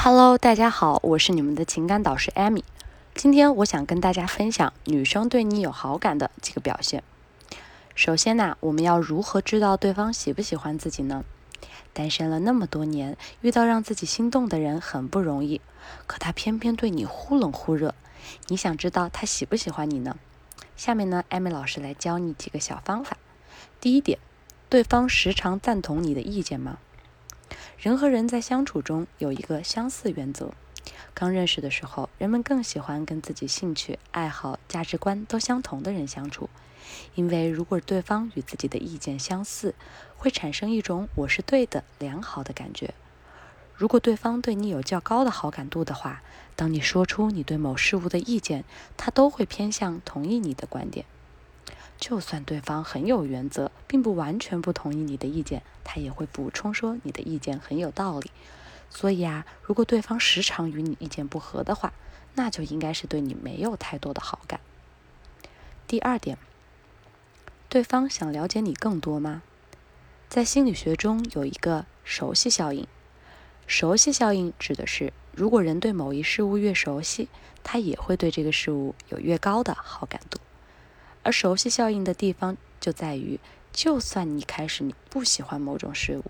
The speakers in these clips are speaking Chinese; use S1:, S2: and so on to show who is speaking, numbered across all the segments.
S1: Hello，大家好，我是你们的情感导师 Amy。今天我想跟大家分享女生对你有好感的几个表现。首先呢，我们要如何知道对方喜不喜欢自己呢？单身了那么多年，遇到让自己心动的人很不容易，可他偏偏对你忽冷忽热。你想知道他喜不喜欢你呢？下面呢，艾米老师来教你几个小方法。第一点，对方时常赞同你的意见吗？人和人在相处中有一个相似原则。刚认识的时候，人们更喜欢跟自己兴趣、爱好、价值观都相同的人相处，因为如果对方与自己的意见相似，会产生一种“我是对的”良好的感觉。如果对方对你有较高的好感度的话，当你说出你对某事物的意见，他都会偏向同意你的观点。就算对方很有原则，并不完全不同意你的意见，他也会补充说你的意见很有道理。所以啊，如果对方时常与你意见不合的话，那就应该是对你没有太多的好感。第二点，对方想了解你更多吗？在心理学中有一个熟悉效应，熟悉效应指的是，如果人对某一事物越熟悉，他也会对这个事物有越高的好感度。而熟悉效应的地方就在于，就算你开始你不喜欢某种事物，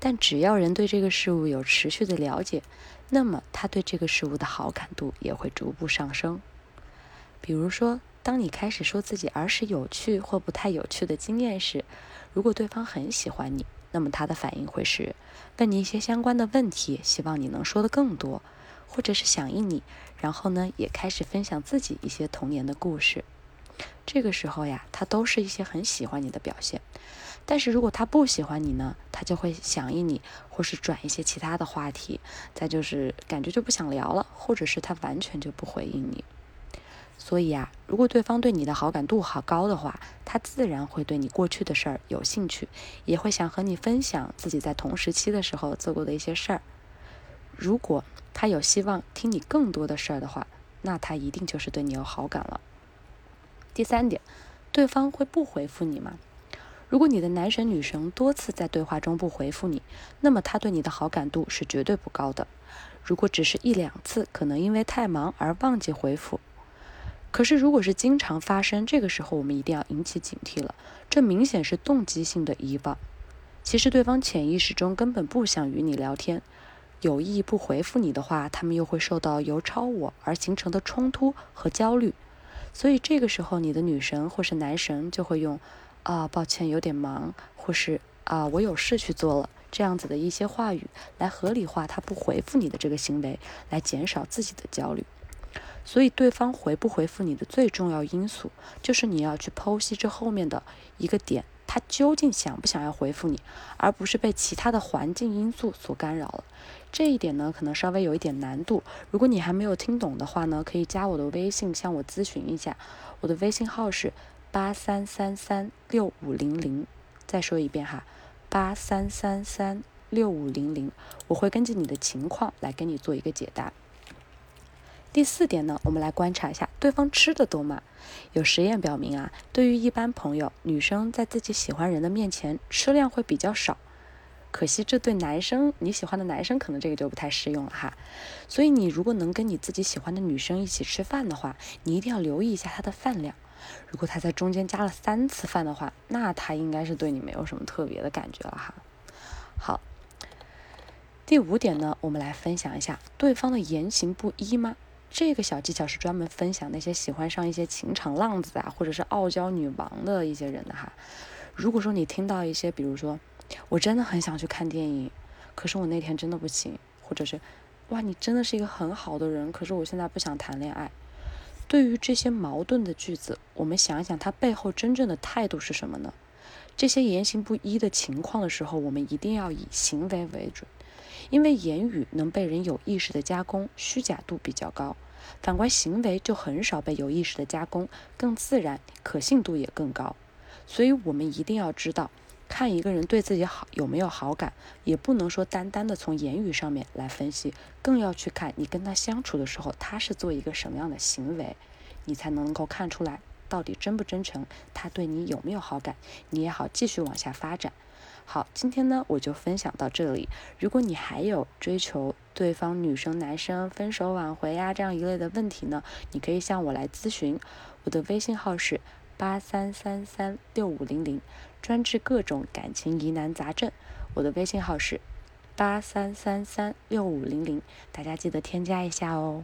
S1: 但只要人对这个事物有持续的了解，那么他对这个事物的好感度也会逐步上升。比如说，当你开始说自己儿时有趣或不太有趣的经验时，如果对方很喜欢你，那么他的反应会是问你一些相关的问题，希望你能说的更多，或者是响应你，然后呢，也开始分享自己一些童年的故事。这个时候呀，他都是一些很喜欢你的表现。但是如果他不喜欢你呢，他就会响应你，或是转一些其他的话题。再就是感觉就不想聊了，或者是他完全就不回应你。所以啊，如果对方对你的好感度好高的话，他自然会对你过去的事儿有兴趣，也会想和你分享自己在同时期的时候做过的一些事儿。如果他有希望听你更多的事儿的话，那他一定就是对你有好感了。第三点，对方会不回复你吗？如果你的男神女神多次在对话中不回复你，那么他对你的好感度是绝对不高的。如果只是一两次，可能因为太忙而忘记回复。可是如果是经常发生，这个时候我们一定要引起警惕了。这明显是动机性的遗忘。其实对方潜意识中根本不想与你聊天，有意不回复你的话，他们又会受到由超我而形成的冲突和焦虑。所以这个时候，你的女神或是男神就会用“啊，抱歉，有点忙”或是“啊，我有事去做了”这样子的一些话语来合理化他不回复你的这个行为，来减少自己的焦虑。所以，对方回不回复你的最重要因素，就是你要去剖析这后面的一个点，他究竟想不想要回复你，而不是被其他的环境因素所干扰了。这一点呢，可能稍微有一点难度。如果你还没有听懂的话呢，可以加我的微信向我咨询一下。我的微信号是八三三三六五零零。再说一遍哈，八三三三六五零零。我会根据你的情况来给你做一个解答。第四点呢，我们来观察一下对方吃的多吗？有实验表明啊，对于一般朋友，女生在自己喜欢人的面前吃量会比较少。可惜这对男生，你喜欢的男生可能这个就不太适用了哈。所以你如果能跟你自己喜欢的女生一起吃饭的话，你一定要留意一下她的饭量。如果她在中间加了三次饭的话，那她应该是对你没有什么特别的感觉了哈。好，第五点呢，我们来分享一下对方的言行不一吗？这个小技巧是专门分享那些喜欢上一些情场浪子啊，或者是傲娇女王的一些人的哈。如果说你听到一些，比如说。我真的很想去看电影，可是我那天真的不行。或者是，哇，你真的是一个很好的人，可是我现在不想谈恋爱。对于这些矛盾的句子，我们想一想，它背后真正的态度是什么呢？这些言行不一的情况的时候，我们一定要以行为为准，因为言语能被人有意识的加工，虚假度比较高；反观行为就很少被有意识的加工，更自然，可信度也更高。所以我们一定要知道。看一个人对自己好有没有好感，也不能说单单的从言语上面来分析，更要去看你跟他相处的时候，他是做一个什么样的行为，你才能够看出来到底真不真诚，他对你有没有好感，你也好继续往下发展。好，今天呢我就分享到这里。如果你还有追求对方女生、男生分手挽回呀这样一类的问题呢，你可以向我来咨询。我的微信号是八三三三六五零零，专治各种感情疑难杂症。我的微信号是八三三三六五零零，大家记得添加一下哦。